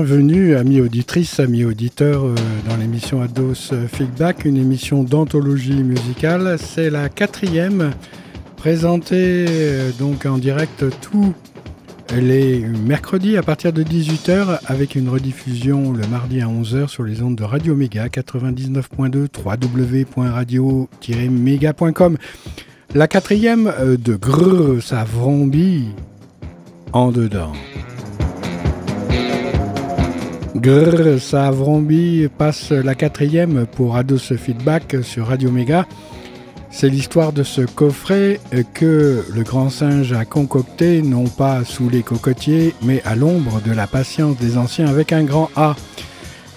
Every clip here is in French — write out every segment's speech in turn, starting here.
Bienvenue, amis auditrices, amis auditeurs, euh, dans l'émission Ados Feedback, une émission d'anthologie musicale. C'est la quatrième, présentée euh, donc en direct tous les mercredis à partir de 18h, avec une rediffusion le mardi à 11h sur les ondes de Radio Méga 99.2 www.radio-méga.com. La quatrième euh, de Grrr, ça vrombit en dedans. Grrr, ça vrombit passe la quatrième pour Ados Feedback sur Radio Méga. C'est l'histoire de ce coffret que le grand singe a concocté, non pas sous les cocotiers, mais à l'ombre de la patience des anciens avec un grand A.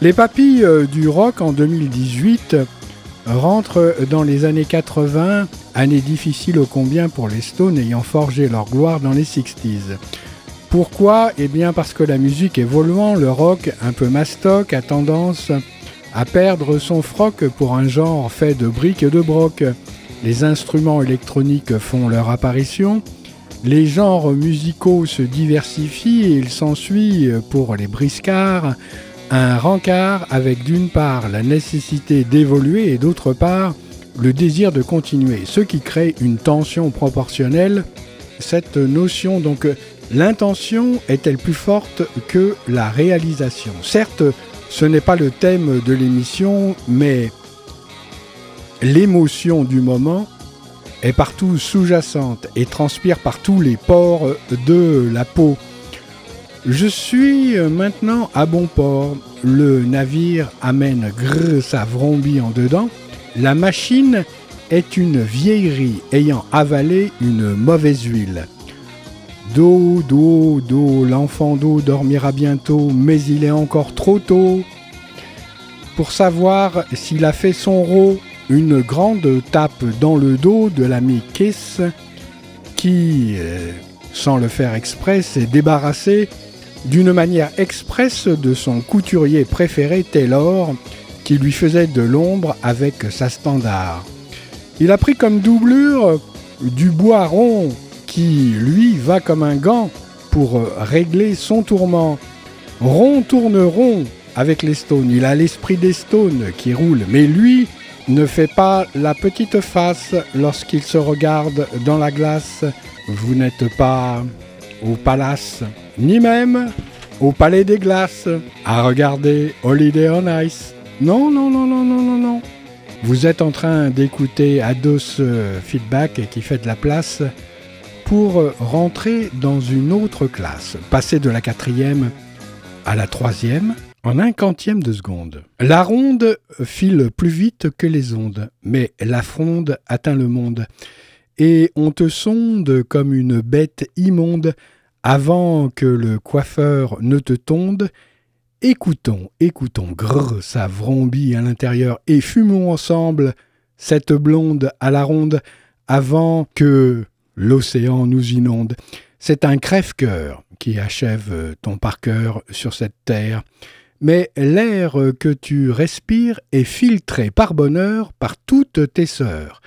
Les papilles euh, du rock en 2018 rentrent dans les années 80, années difficiles ô combien pour les Stones ayant forgé leur gloire dans les 60s. Pourquoi Eh bien parce que la musique évoluant, le rock un peu mastoc a tendance à perdre son froc pour un genre fait de briques et de broc. Les instruments électroniques font leur apparition, les genres musicaux se diversifient et il s'ensuit pour les briscards un rencard avec d'une part la nécessité d'évoluer et d'autre part le désir de continuer, ce qui crée une tension proportionnelle. Cette notion donc L'intention est-elle plus forte que la réalisation? Certes, ce n'est pas le thème de l'émission, mais l'émotion du moment est partout sous-jacente et transpire par tous les pores de la peau. Je suis maintenant à bon port. Le navire amène grrr sa vrombie en dedans. La machine est une vieillerie ayant avalé une mauvaise huile. Do, do, do, l'enfant d'eau dormira bientôt, mais il est encore trop tôt. Pour savoir s'il a fait son rôle, une grande tape dans le dos de l'ami Kiss, qui, euh, sans le faire exprès, s'est débarrassé d'une manière expresse de son couturier préféré Taylor, qui lui faisait de l'ombre avec sa standard. Il a pris comme doublure du bois rond qui, lui, va comme un gant pour euh, régler son tourment. Rond tourne rond avec les stones. Il a l'esprit des stones qui roule, mais lui ne fait pas la petite face lorsqu'il se regarde dans la glace. Vous n'êtes pas au palace, ni même au palais des glaces, à regarder Holiday on Ice. Non, non, non, non, non, non, non. Vous êtes en train d'écouter Ados euh, Feedback qui fait de la place pour rentrer dans une autre classe, passer de la quatrième à la troisième en un quantième de seconde. La ronde file plus vite que les ondes, mais la fronde atteint le monde, et on te sonde comme une bête immonde avant que le coiffeur ne te tonde. Écoutons, écoutons, grrr, ça vrombit à l'intérieur, et fumons ensemble cette blonde à la ronde avant que l'océan nous inonde. C'est un crève-cœur qui achève ton par-cœur sur cette terre. Mais l'air que tu respires est filtré par bonheur par toutes tes sœurs.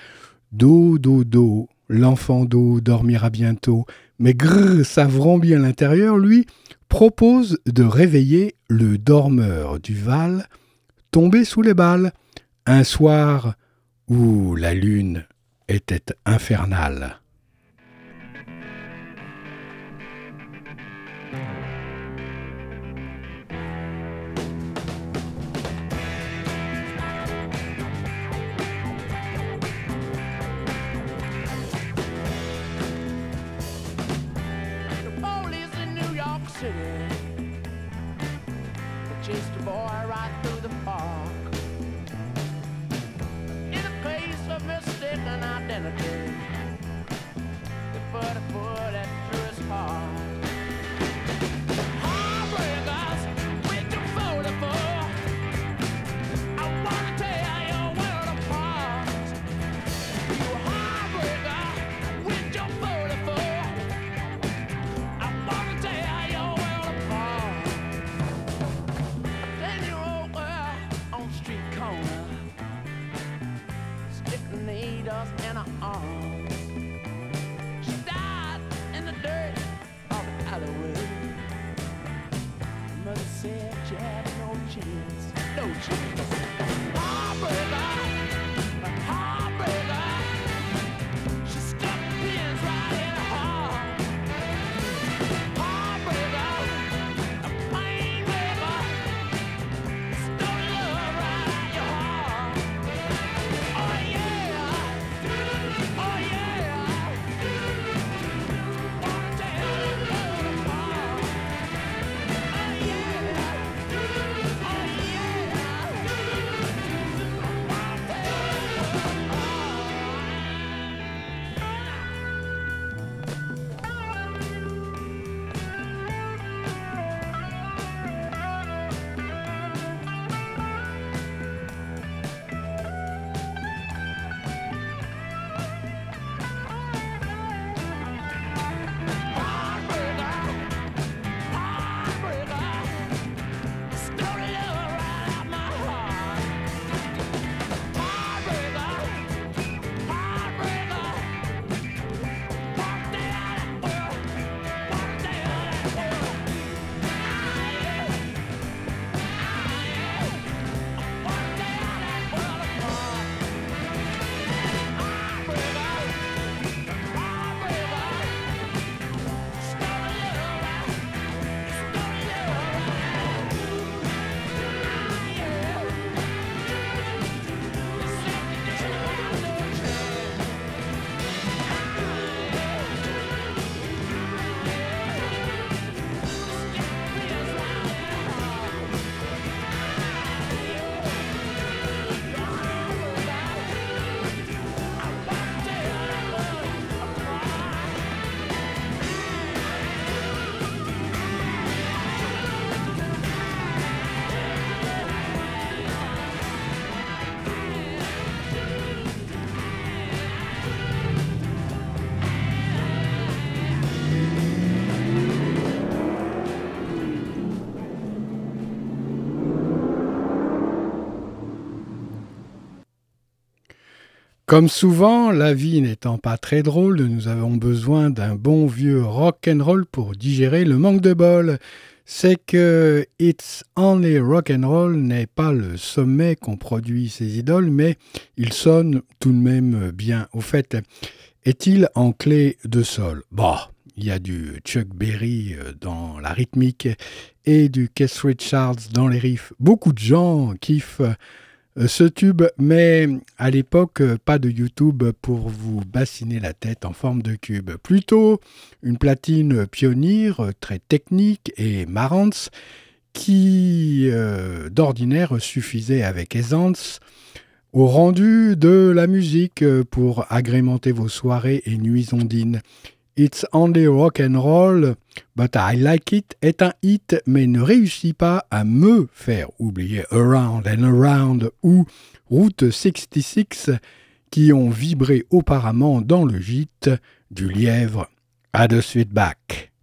Do, do, do, l'enfant d'eau dormira bientôt, mais grrr, savrant bien l'intérieur, lui, propose de réveiller le dormeur du Val, tombé sous les balles, un soir où la lune était infernale. watching. Comme souvent, la vie n'étant pas très drôle, nous avons besoin d'un bon vieux rock and roll pour digérer le manque de bol. C'est que It's Only Rock and Roll n'est pas le sommet qu'ont produit ses idoles, mais il sonne tout de même bien. Au fait, est-il en clé de sol? Bah, il y a du Chuck Berry euh, dans la rythmique et du Keith Richards dans les riffs. Beaucoup de gens kiffent ce tube, mais à l'époque, euh, pas de YouTube pour vous bassiner la tête en forme de cube. Plutôt une platine pionnière, euh, très technique et marrante, qui d'ordinaire suffisait avec aisance au rendu de la musique pour agrémenter vos soirées et nuits ondines. It's Only Rock and Roll, but I Like It est un hit, mais ne réussit pas à me faire oublier Around and Around ou Route 66 qui ont vibré auparavant dans le gîte du lièvre. À de suite back.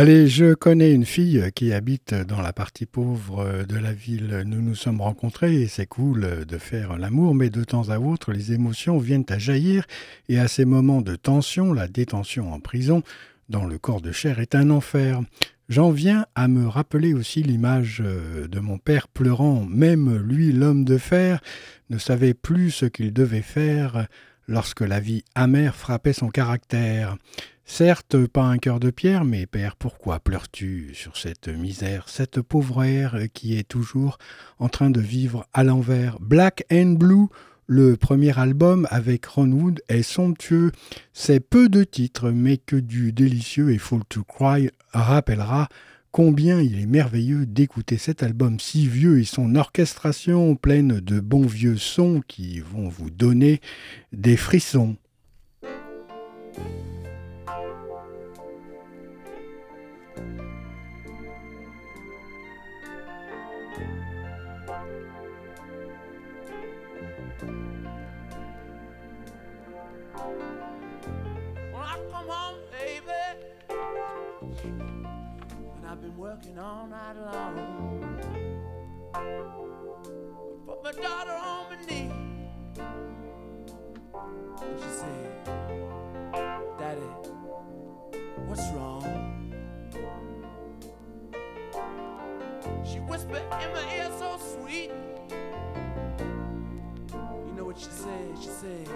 Allez, je connais une fille qui habite dans la partie pauvre de la ville. Nous nous sommes rencontrés et c'est cool de faire l'amour, mais de temps à autre, les émotions viennent à jaillir et à ces moments de tension, la détention en prison, dans le corps de chair, est un enfer. J'en viens à me rappeler aussi l'image de mon père pleurant. Même lui, l'homme de fer, ne savait plus ce qu'il devait faire lorsque la vie amère frappait son caractère. Certes, pas un cœur de pierre, mais père, pourquoi pleures-tu sur cette misère, cette pauvre qui est toujours en train de vivre à l'envers? Black and Blue, le premier album avec Ron Wood, est somptueux. C'est peu de titres, mais que du délicieux et Full to Cry rappellera combien il est merveilleux d'écouter cet album si vieux et son orchestration pleine de bons vieux sons qui vont vous donner des frissons. Working all night long. I Put my daughter on my knee. And she said, Daddy, what's wrong? She whispered in my ear so sweet. You know what she said? She said,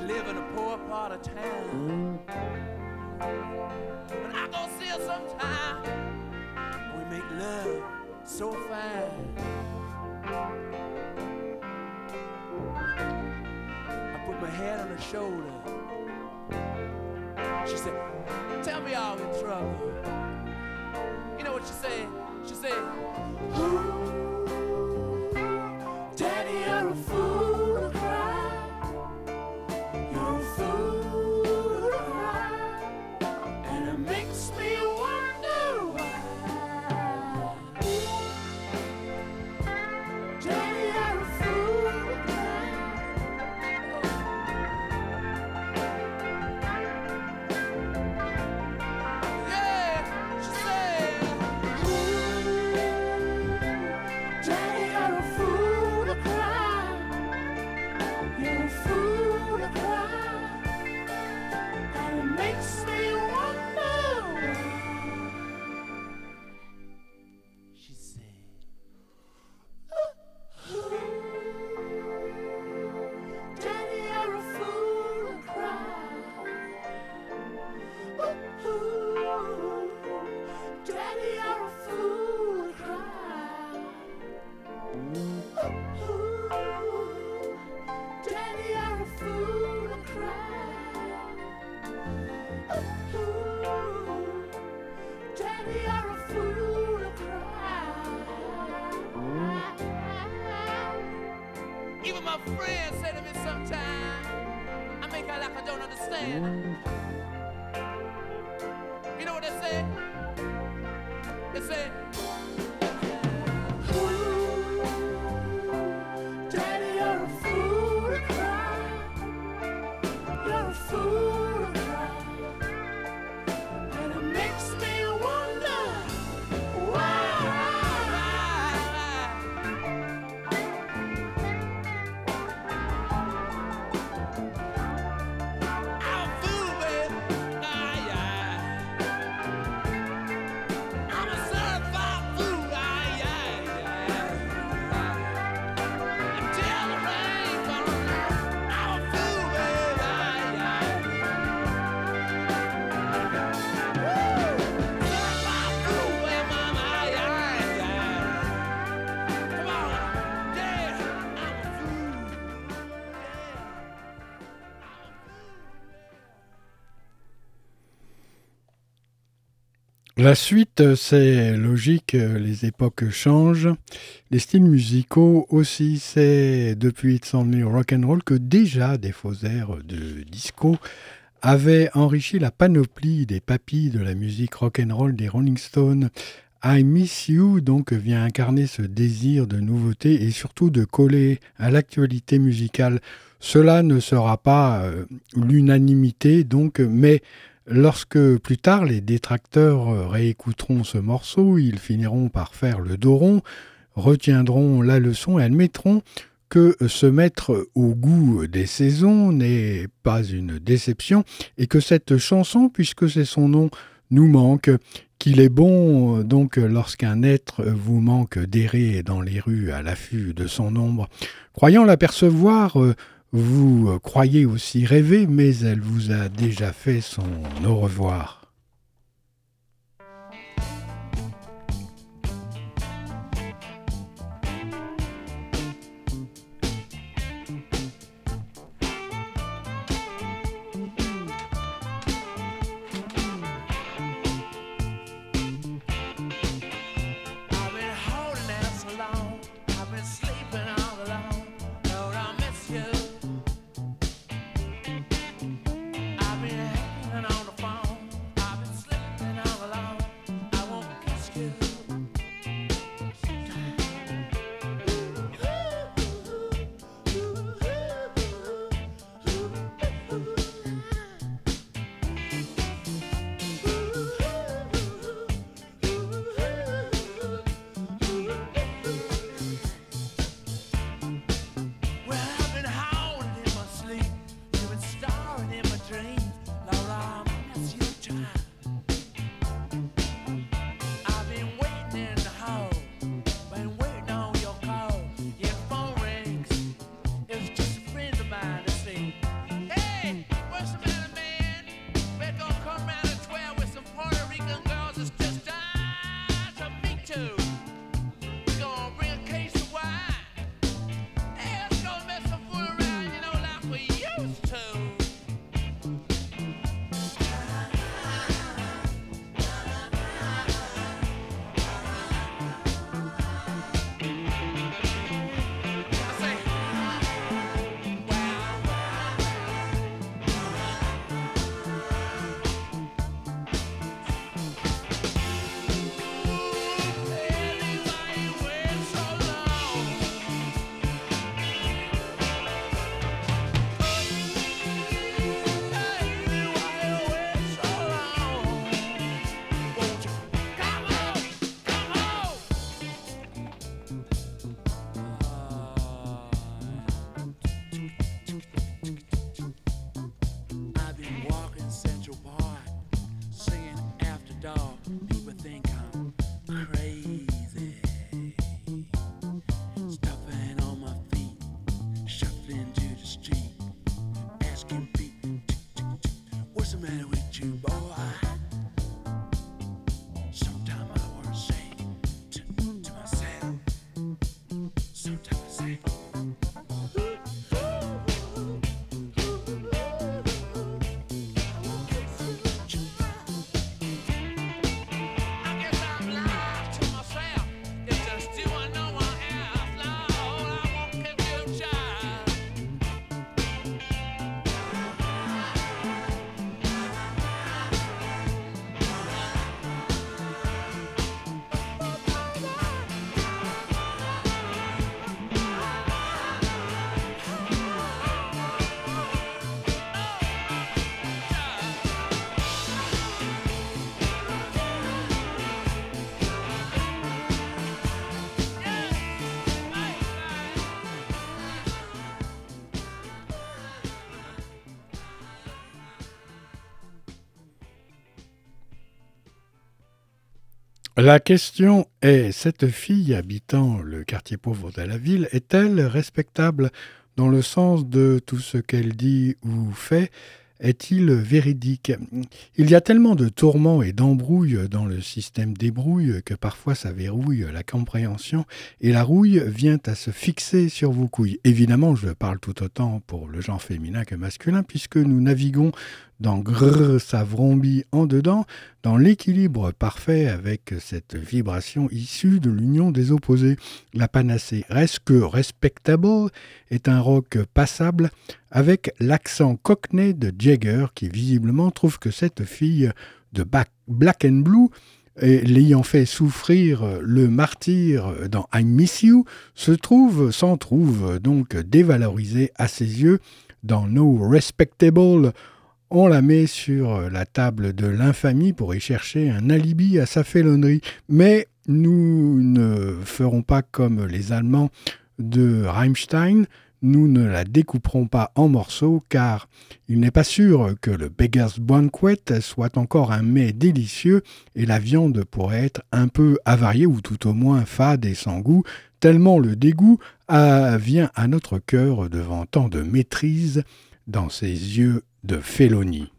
she live in a poor part of town. But I go see her sometime. We make love so fine. I put my head on her shoulder. She said, Tell me all in trouble. You know what she said? She said, Even my friends say to me sometimes, I make out like I don't understand. You know what they say? They say, La suite, c'est logique, les époques changent, les styles musicaux aussi. C'est depuis It's Only Rock and Roll que déjà des faux airs de disco avaient enrichi la panoplie des papilles de la musique rock and roll des Rolling Stones. I Miss You donc vient incarner ce désir de nouveauté et surtout de coller à l'actualité musicale. Cela ne sera pas euh, l'unanimité donc, mais Lorsque plus tard les détracteurs réécouteront ce morceau, ils finiront par faire le dos rond, retiendront la leçon et admettront que se mettre au goût des saisons n'est pas une déception et que cette chanson, puisque c'est son nom, nous manque, qu'il est bon donc lorsqu'un être vous manque d'errer dans les rues à l'affût de son ombre, croyant l'apercevoir vous euh, croyez aussi rêver, mais elle vous a déjà fait son au revoir. La question est, cette fille habitant le quartier pauvre de la ville est-elle respectable dans le sens de tout ce qu'elle dit ou fait? Est-il véridique? Il y a tellement de tourments et d'embrouilles dans le système débrouille que parfois ça verrouille la compréhension et la rouille vient à se fixer sur vos couilles. Évidemment, je parle tout autant pour le genre féminin que masculin puisque nous naviguons dans Grrr, ça en dedans, dans l'équilibre parfait avec cette vibration issue de l'union des opposés. La panacée reste que Respectable est un rock passable avec l'accent cockney de Jagger qui visiblement trouve que cette fille de Black and Blue l'ayant fait souffrir le martyr dans I Miss You, se trouve, s'en trouve donc dévalorisé à ses yeux dans No Respectable. On la met sur la table de l'infamie pour y chercher un alibi à sa félonnerie. Mais nous ne ferons pas comme les Allemands de Rammstein, nous ne la découperons pas en morceaux car il n'est pas sûr que le Beggar's Banquet soit encore un mets délicieux et la viande pourrait être un peu avariée ou tout au moins fade et sans goût, tellement le dégoût vient à notre cœur devant tant de maîtrise dans ses yeux de félonie.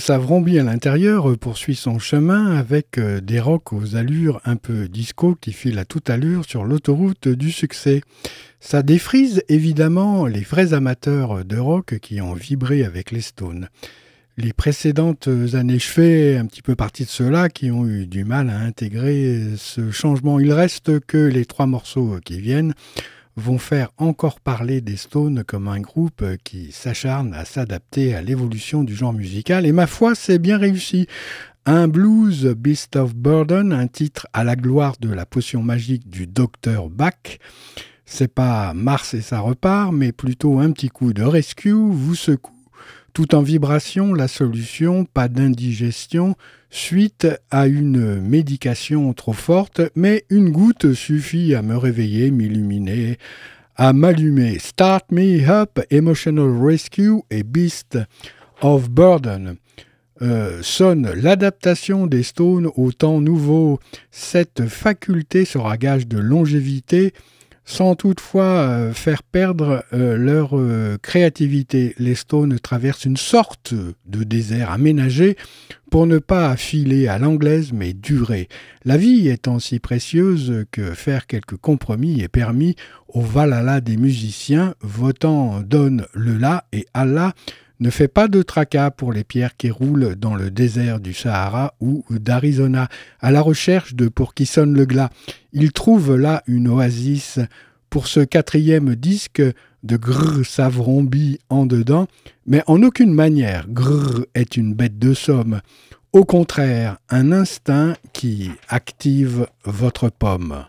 Grrr, Savrombi à l'intérieur poursuit son chemin avec euh, des rocks aux allures un peu disco qui filent à toute allure sur l'autoroute du succès. Ça défrise évidemment les vrais amateurs de rock qui ont vibré avec les Stones. Les précédentes années, je fais un petit peu partie de ceux-là qui ont eu du mal à intégrer ce changement. Il reste que les trois morceaux qui viennent vont faire encore parler des Stones comme un groupe qui s'acharne à s'adapter à l'évolution du genre musical, et ma foi, c'est bien réussi. Un blues Beast of Burden, un titre à la gloire de la potion magique du docteur Bach. C'est pas Mars et ça repart, mais plutôt un petit coup de rescue vous secoue tout en vibration, la solution, pas d'indigestion, suite à une médication trop forte, mais une goutte suffit à me réveiller, m'illuminer, à m'allumer. Start Me Up, Emotional Rescue et Beast of Burden. Euh, sonne l'adaptation des Stones au temps nouveau. Cette faculté sera gage de longévité sans toutefois euh, faire perdre euh, leur euh, créativité. Les Stones traversent une sorte de désert aménagé pour ne pas filer à l'anglaise mais durer. La vie étant si précieuse que faire quelques compromis est permis au Valhalla des musiciens, votant donne le la et Allah ne fait pas de tracas pour les pierres qui roulent dans le désert du Sahara ou d'Arizona, à la recherche de pour qui sonne le glas. Il trouve là une oasis pour ce quatrième disque de Grrr Savrombi en dedans, mais en aucune manière Grrr est une bête de somme. Au contraire, un instinct qui active votre pomme.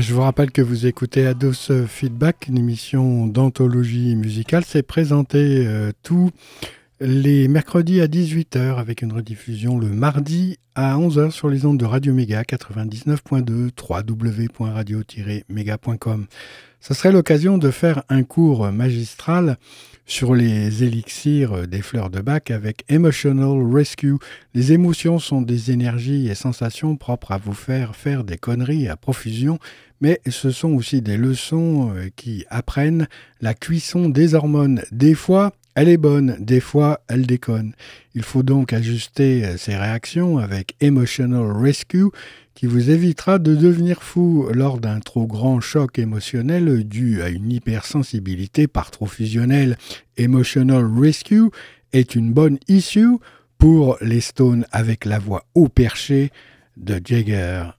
Je vous rappelle que vous écoutez Ados Feedback, une émission d'anthologie musicale. C'est présenté euh, tous les mercredis à 18h avec une rediffusion le mardi à 11h sur les ondes de Radio Méga 99.2 www.radio-méga.com. Ce serait l'occasion de faire un cours magistral sur les élixirs des fleurs de bac avec Emotional Rescue. Les émotions sont des énergies et sensations propres à vous faire faire des conneries à profusion, mais ce sont aussi des leçons euh, qui apprennent la cuisson des hormones. Des fois, elle est bonne, des fois elle déconne. Il faut donc ajuster euh, ses réactions avec Emotional Rescue qui vous évitera de devenir fou lors d'un trop grand choc émotionnel dû à une hypersensibilité par trop fusionnelle. Emotional Rescue est une bonne issue pour les Stones avec la voix haut perché de Jagger.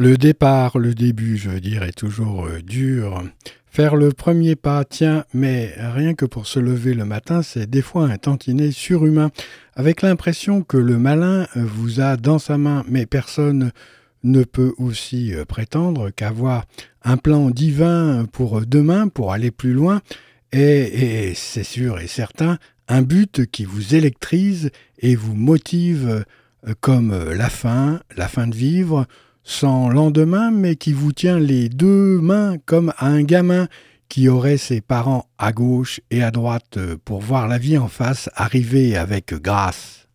Le départ, le début, je veux dire, est toujours euh, dur. Faire le premier pas, tiens, mais rien que pour se lever le matin, c'est des fois un tantinet surhumain, avec l'impression que le malin vous a dans sa main, mais personne ne peut aussi euh, prétendre qu'avoir un plan divin pour demain, pour aller plus loin, et, et c'est sûr et certain, un but qui vous électrise et vous motive euh, comme la fin, la fin de vivre, sans lendemain, mais qui vous tient les deux mains comme un gamin qui aurait ses parents à gauche et à droite pour voir la vie en face arriver avec grâce.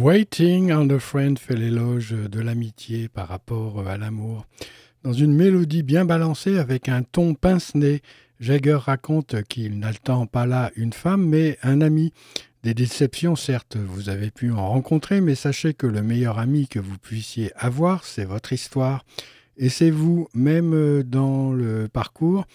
Waiting on a Friend fait l'éloge de l'amitié par rapport à l'amour. Dans une mélodie bien balancée avec un ton pince-nez, Jagger raconte qu'il n'attend pas là une femme mais un ami. Des déceptions, certes, vous avez pu en rencontrer, mais sachez que le meilleur ami que vous puissiez avoir, c'est votre histoire. Et c'est vous, même dans le parcours,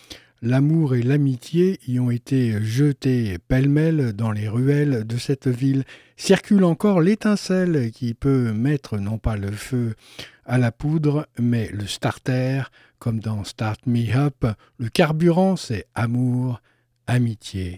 L'amour et l'amitié y ont été jetés pêle-mêle dans les ruelles de cette ville. Circule encore l'étincelle qui peut mettre non pas le feu à la poudre, mais le starter, comme dans Start Me Up. Le carburant, c'est amour, amitié.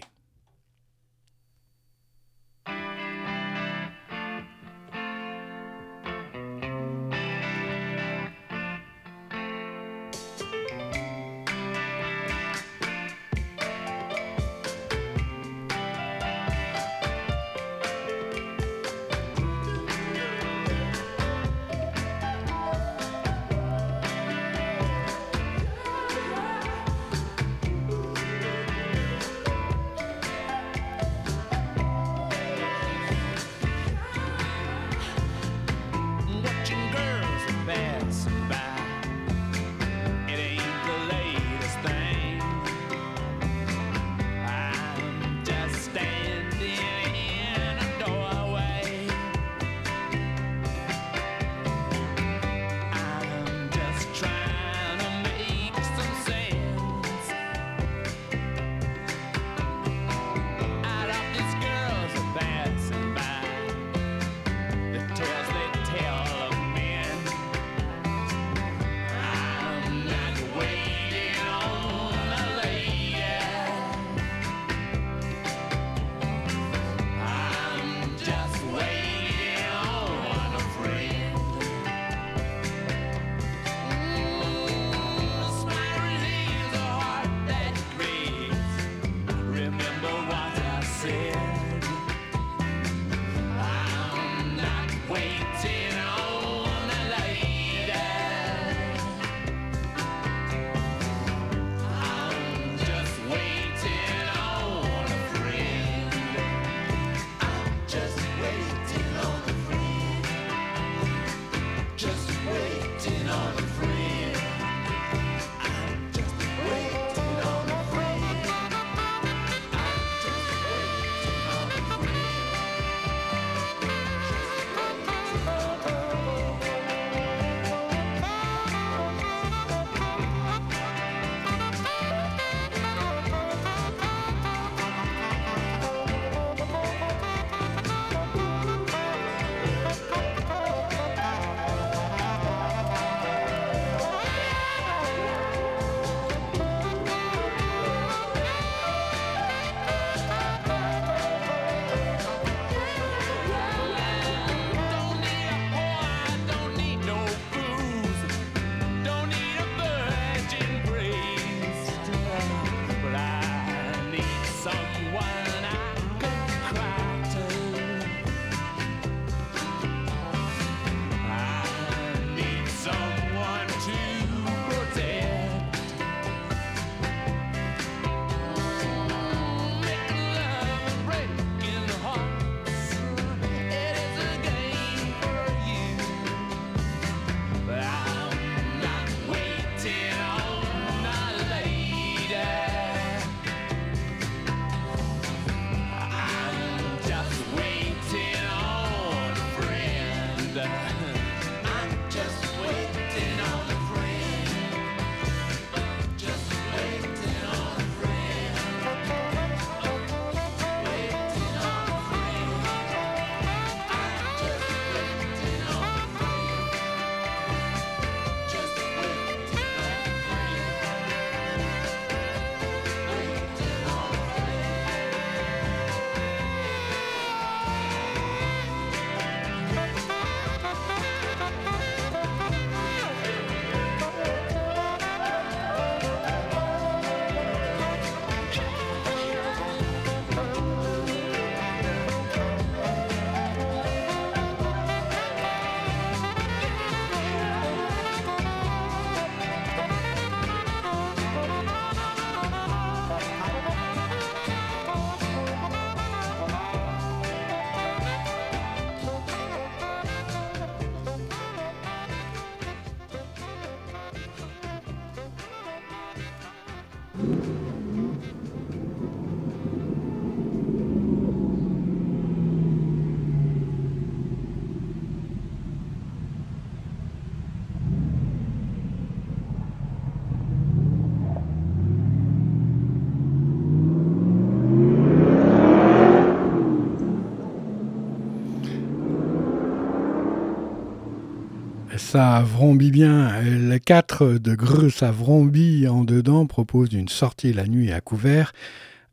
Ça vrombit bien. Le 4 de Greux, ça en dedans, propose une sortie la nuit à couvert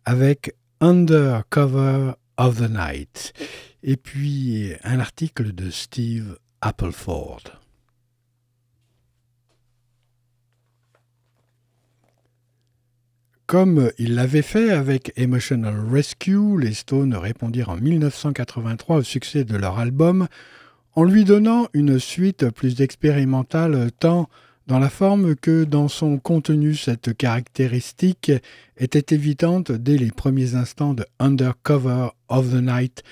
avec Under Cover of the Night. Et puis un article de Steve Appleford. Comme il l'avait fait avec Emotional Rescue, les Stones répondirent en 1983 au succès de leur album en lui donnant une suite plus expérimentale tant dans la forme que dans son contenu. Cette caractéristique était évidente dès les premiers instants de Undercover of the Night,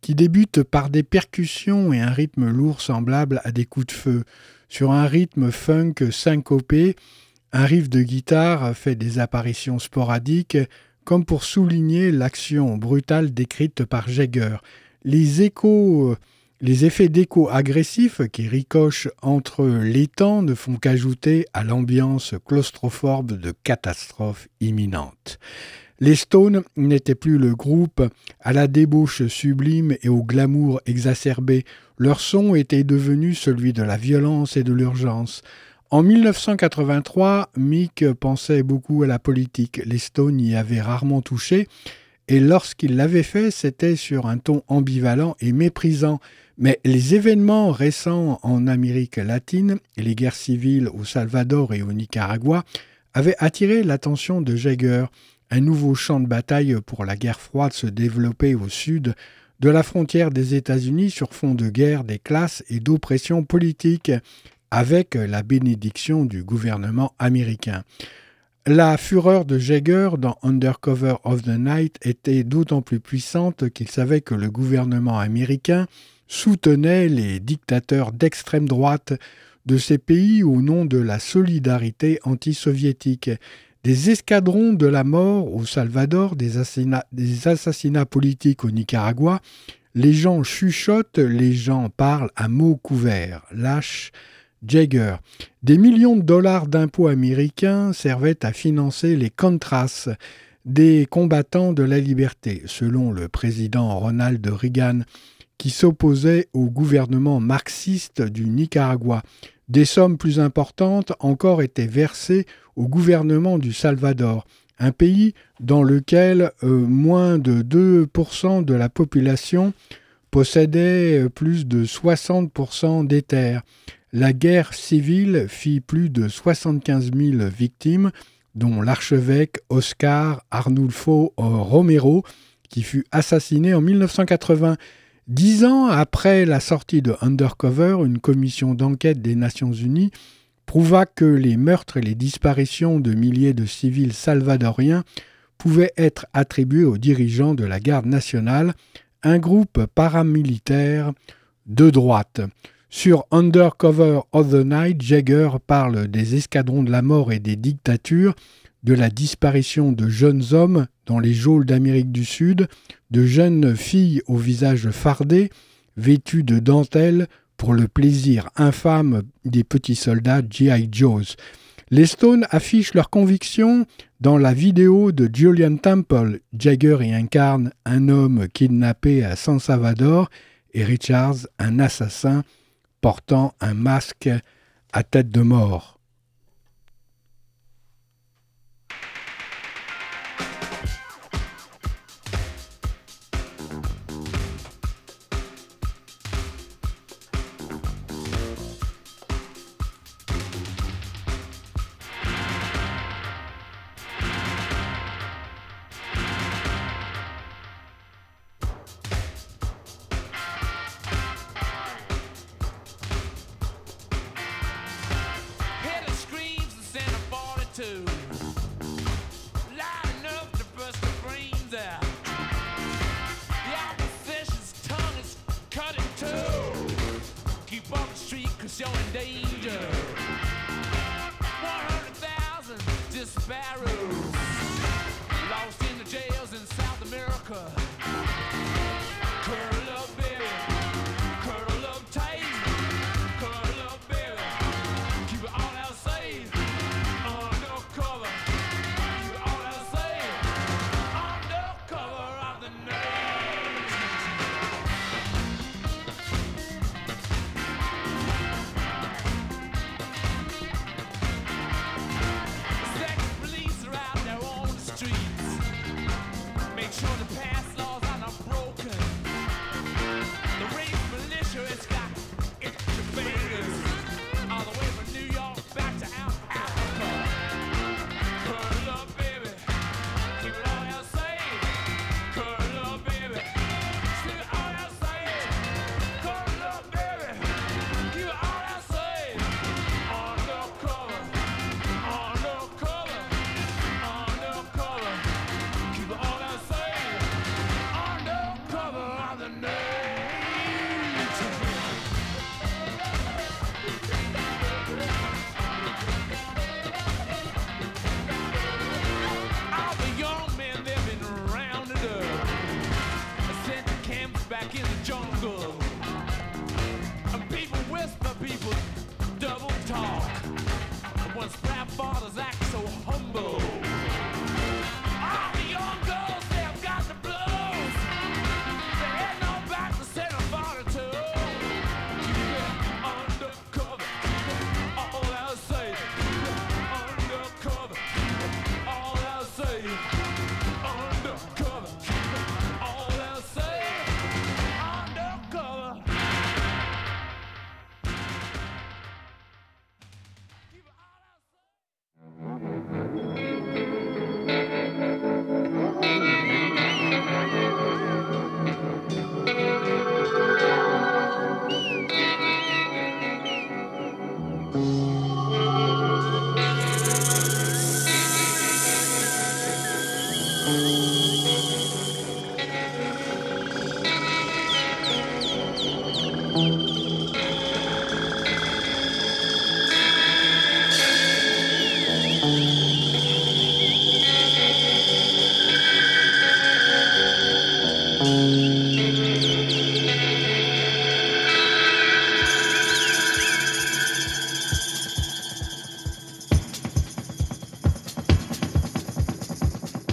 qui débute par des percussions et un rythme lourd semblable à des coups de feu. Sur un rythme funk syncopé, un riff de guitare fait des apparitions sporadiques, comme pour souligner l'action brutale décrite par Jagger. Les échos les effets d'écho agressifs qui ricochent entre les temps ne font qu'ajouter à l'ambiance claustrophobe de catastrophe imminente. Les Stones n'étaient plus le groupe à la débauche sublime et au glamour exacerbé. Leur son était devenu celui de la violence et de l'urgence. En 1983, Mick pensait beaucoup à la politique. Les Stones y avaient rarement touché, et lorsqu'il l'avait fait, c'était sur un ton ambivalent et méprisant. Mais les événements récents en Amérique latine, les guerres civiles au Salvador et au Nicaragua, avaient attiré l'attention de Jagger. Un nouveau champ de bataille pour la guerre froide se développait au sud de la frontière des États-Unis sur fond de guerre des classes et d'oppression politique, avec la bénédiction du gouvernement américain. La fureur de Jagger dans Undercover of the Night était d'autant plus puissante qu'il savait que le gouvernement américain soutenait les dictateurs d'extrême droite de ces pays au nom de la solidarité anti-soviétique. Des escadrons de la mort au Salvador, des assassinats, des assassinats politiques au Nicaragua, les gens chuchotent, les gens parlent à mots couverts. Lâche Jagger. Des millions de dollars d'impôts américains servaient à financer les Contras, des combattants de la liberté, selon le président Ronald Reagan qui s'opposait au gouvernement marxiste du Nicaragua. Des sommes plus importantes encore étaient versées au gouvernement du Salvador, un pays dans lequel euh, moins de 2% de la population possédait euh, plus de 60% des terres. La guerre civile fit plus de 75 000 victimes, dont l'archevêque Oscar Arnulfo Romero, qui fut assassiné en 1980. Dix ans après la sortie de Undercover, une commission d'enquête des Nations Unies prouva que les meurtres et les disparitions de milliers de civils salvadoriens pouvaient être attribués aux dirigeants de la garde nationale, un groupe paramilitaire de droite. Sur Undercover of the Night, Jagger parle des escadrons de la mort et des dictatures, de la disparition de jeunes hommes dans les geôles d'Amérique du Sud, de jeunes filles au visage fardé, vêtues de dentelle pour le plaisir infâme des petits soldats G.I. Joes. Les Stones affichent leur conviction dans la vidéo de Julian Temple. Jagger y incarne un homme kidnappé à San Salvador et Richards un assassin portant un masque à tête de mort.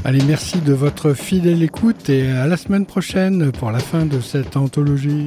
Allez, merci de votre fidèle écoute et à la semaine prochaine pour la fin de cette anthologie.